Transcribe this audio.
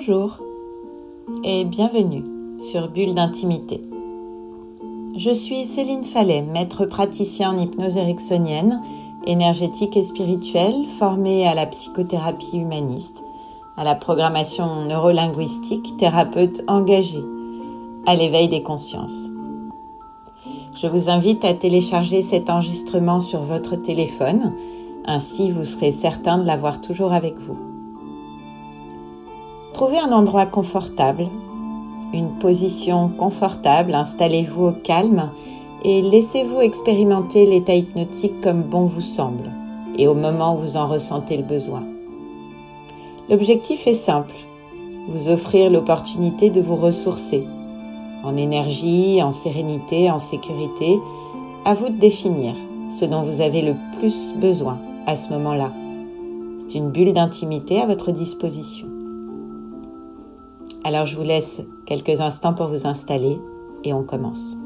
Bonjour et bienvenue sur Bulle d'intimité. Je suis Céline Fallet, maître praticien en hypnose ericksonienne, énergétique et spirituelle, formée à la psychothérapie humaniste, à la programmation neurolinguistique, thérapeute engagée, à l'éveil des consciences. Je vous invite à télécharger cet enregistrement sur votre téléphone, ainsi vous serez certain de l'avoir toujours avec vous. Trouvez un endroit confortable, une position confortable, installez-vous au calme et laissez-vous expérimenter l'état hypnotique comme bon vous semble et au moment où vous en ressentez le besoin. L'objectif est simple, vous offrir l'opportunité de vous ressourcer en énergie, en sérénité, en sécurité, à vous de définir ce dont vous avez le plus besoin à ce moment-là. C'est une bulle d'intimité à votre disposition. Alors je vous laisse quelques instants pour vous installer et on commence.